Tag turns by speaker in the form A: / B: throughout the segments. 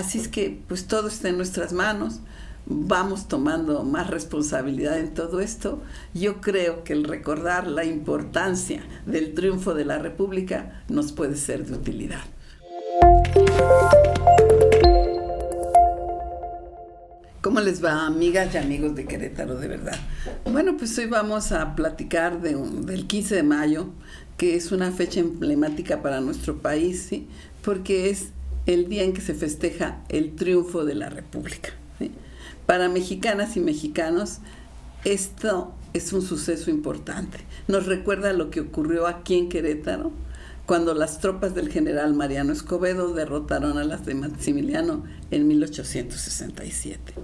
A: Así es que pues todo está en nuestras manos, vamos tomando más responsabilidad en todo esto. Yo creo que el recordar la importancia del triunfo de la República nos puede ser de utilidad. ¿Cómo les va, amigas y amigos de Querétaro, de verdad? Bueno, pues hoy vamos a platicar de del 15 de mayo, que es una fecha emblemática para nuestro país, ¿sí? porque es el día en que se festeja el triunfo de la República. Para mexicanas y mexicanos, esto es un suceso importante. Nos recuerda lo que ocurrió aquí en Querétaro, cuando las tropas del general Mariano Escobedo derrotaron a las de Maximiliano en 1867.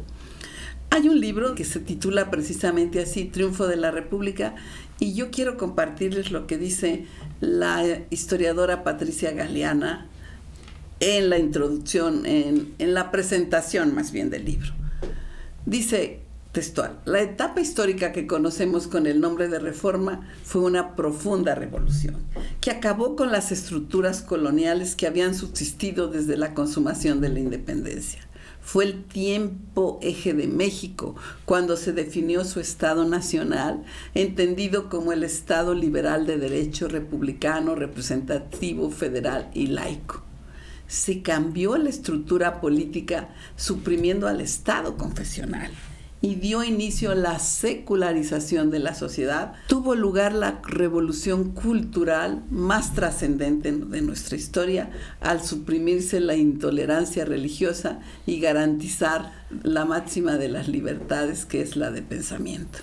A: Hay un libro que se titula precisamente así, Triunfo de la República, y yo quiero compartirles lo que dice la historiadora Patricia Galeana en la introducción, en, en la presentación más bien del libro. Dice, textual. La etapa histórica que conocemos con el nombre de reforma fue una profunda revolución, que acabó con las estructuras coloniales que habían subsistido desde la consumación de la independencia. Fue el tiempo eje de México cuando se definió su Estado nacional, entendido como el Estado liberal de derecho republicano, representativo, federal y laico se cambió la estructura política suprimiendo al Estado confesional y dio inicio a la secularización de la sociedad, tuvo lugar la revolución cultural más trascendente de nuestra historia al suprimirse la intolerancia religiosa y garantizar la máxima de las libertades que es la de pensamiento.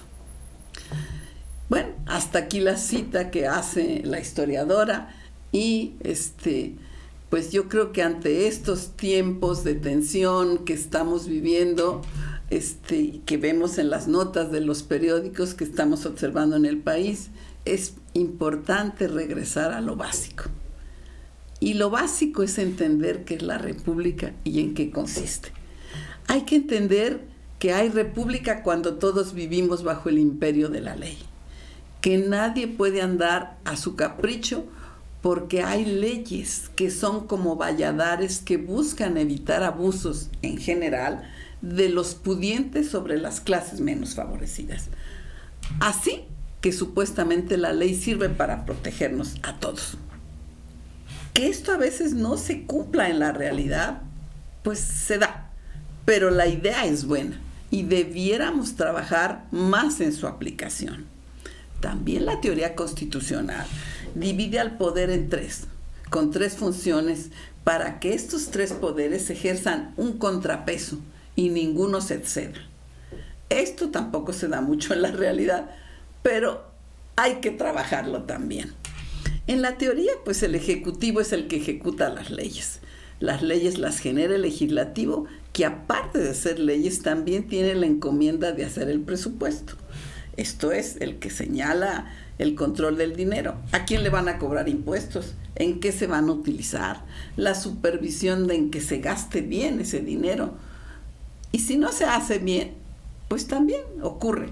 A: Bueno, hasta aquí la cita que hace la historiadora y este pues yo creo que ante estos tiempos de tensión que estamos viviendo, este, que vemos en las notas de los periódicos que estamos observando en el país, es importante regresar a lo básico. Y lo básico es entender qué es la república y en qué consiste. Hay que entender que hay república cuando todos vivimos bajo el imperio de la ley, que nadie puede andar a su capricho porque hay leyes que son como valladares que buscan evitar abusos en general de los pudientes sobre las clases menos favorecidas. Así que supuestamente la ley sirve para protegernos a todos. Que esto a veces no se cumpla en la realidad, pues se da, pero la idea es buena y debiéramos trabajar más en su aplicación. También la teoría constitucional divide al poder en tres, con tres funciones para que estos tres poderes ejerzan un contrapeso y ninguno se exceda. Esto tampoco se da mucho en la realidad, pero hay que trabajarlo también. En la teoría, pues el Ejecutivo es el que ejecuta las leyes. Las leyes las genera el legislativo, que aparte de ser leyes, también tiene la encomienda de hacer el presupuesto. Esto es el que señala el control del dinero. ¿A quién le van a cobrar impuestos? ¿En qué se van a utilizar? La supervisión de en que se gaste bien ese dinero. Y si no se hace bien, pues también ocurre.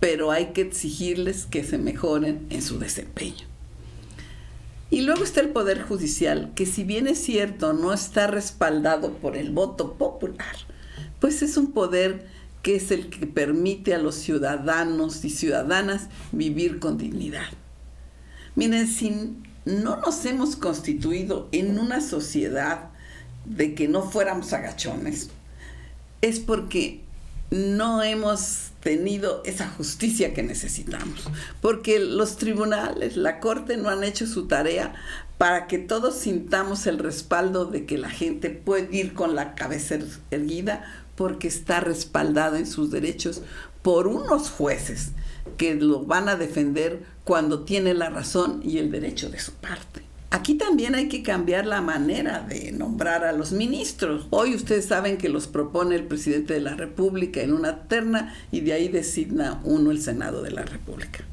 A: Pero hay que exigirles que se mejoren en su desempeño. Y luego está el Poder Judicial, que si bien es cierto no está respaldado por el voto popular, pues es un poder que es el que permite a los ciudadanos y ciudadanas vivir con dignidad. Miren, si no nos hemos constituido en una sociedad de que no fuéramos agachones, es porque no hemos tenido esa justicia que necesitamos, porque los tribunales, la corte no han hecho su tarea para que todos sintamos el respaldo de que la gente puede ir con la cabeza erguida porque está respaldado en sus derechos por unos jueces que lo van a defender cuando tiene la razón y el derecho de su parte. Aquí también hay que cambiar la manera de nombrar a los ministros. Hoy ustedes saben que los propone el presidente de la República en una terna y de ahí designa uno el Senado de la República.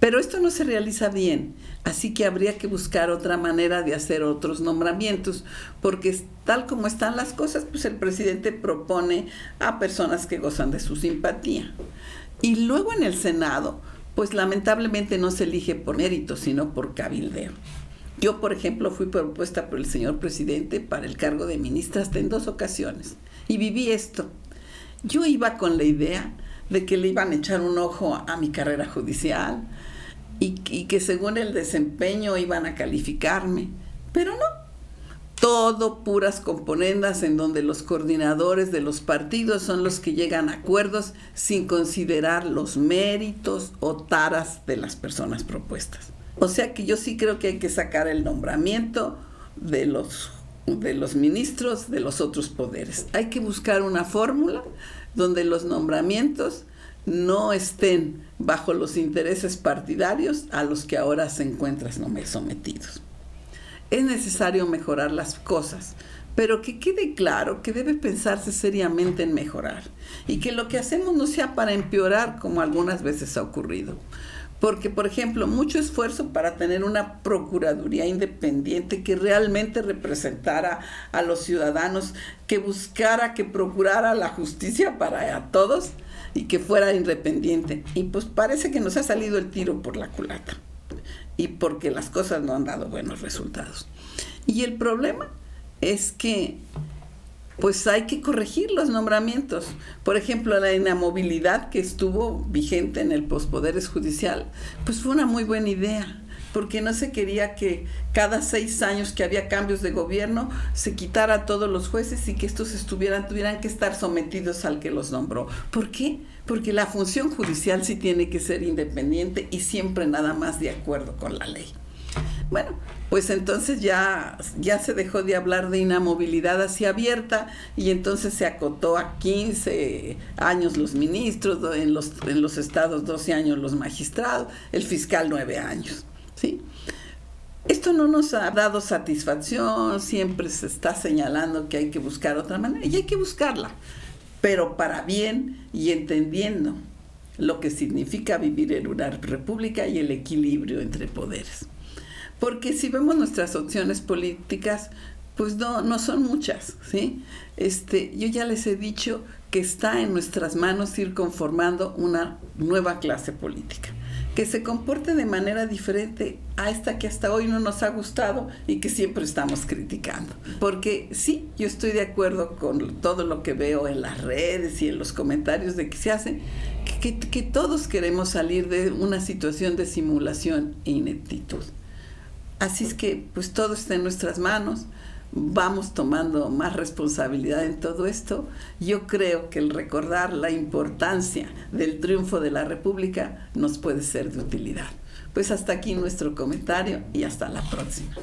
A: Pero esto no se realiza bien, así que habría que buscar otra manera de hacer otros nombramientos, porque tal como están las cosas, pues el presidente propone a personas que gozan de su simpatía. Y luego en el Senado, pues lamentablemente no se elige por mérito, sino por cabildeo. Yo, por ejemplo, fui propuesta por el señor presidente para el cargo de ministra hasta en dos ocasiones y viví esto. Yo iba con la idea de que le iban a echar un ojo a mi carrera judicial y, que según el desempeño iban a calificarme, pero no, todo puras componendas en donde los coordinadores de los partidos son los que llegan a acuerdos sin considerar los méritos o taras de las personas propuestas. O sea que yo sí creo que hay que sacar el nombramiento de los, de los ministros de los otros poderes. Hay que buscar una fórmula donde los nombramientos no estén bajo los intereses partidarios a los que ahora se encuentran sometidos es necesario mejorar las cosas, pero que quede claro que debe pensarse seriamente en mejorar y que lo que hacemos no sea para empeorar como algunas veces ha ocurrido. Porque, por ejemplo, mucho esfuerzo para tener una Procuraduría independiente que realmente representara a los ciudadanos, que buscara, que procurara la justicia para todos y que fuera independiente. Y pues parece que nos ha salido el tiro por la culata y porque las cosas no han dado buenos resultados. Y el problema es que pues hay que corregir los nombramientos. Por ejemplo, la inamovilidad que estuvo vigente en el pospoderes judicial, pues fue una muy buena idea, porque no se quería que cada seis años que había cambios de gobierno se quitara a todos los jueces y que estos estuvieran, tuvieran que estar sometidos al que los nombró. ¿Por qué? porque la función judicial sí tiene que ser independiente y siempre nada más de acuerdo con la ley. Bueno, pues entonces ya, ya se dejó de hablar de inamovilidad así abierta y entonces se acotó a 15 años los ministros, en los, en los estados 12 años los magistrados, el fiscal 9 años. ¿Sí? Esto no nos ha dado satisfacción, siempre se está señalando que hay que buscar otra manera y hay que buscarla pero para bien y entendiendo lo que significa vivir en una república y el equilibrio entre poderes. Porque si vemos nuestras opciones políticas, pues no, no son muchas, ¿sí? Este, yo ya les he dicho que está en nuestras manos ir conformando una nueva clase política que se comporte de manera diferente a esta que hasta hoy no nos ha gustado y que siempre estamos criticando. Porque sí, yo estoy de acuerdo con todo lo que veo en las redes y en los comentarios de que se hacen, que, que todos queremos salir de una situación de simulación e ineptitud. Así es que pues todo está en nuestras manos vamos tomando más responsabilidad en todo esto, yo creo que el recordar la importancia del triunfo de la República nos puede ser de utilidad. Pues hasta aquí nuestro comentario y hasta la próxima.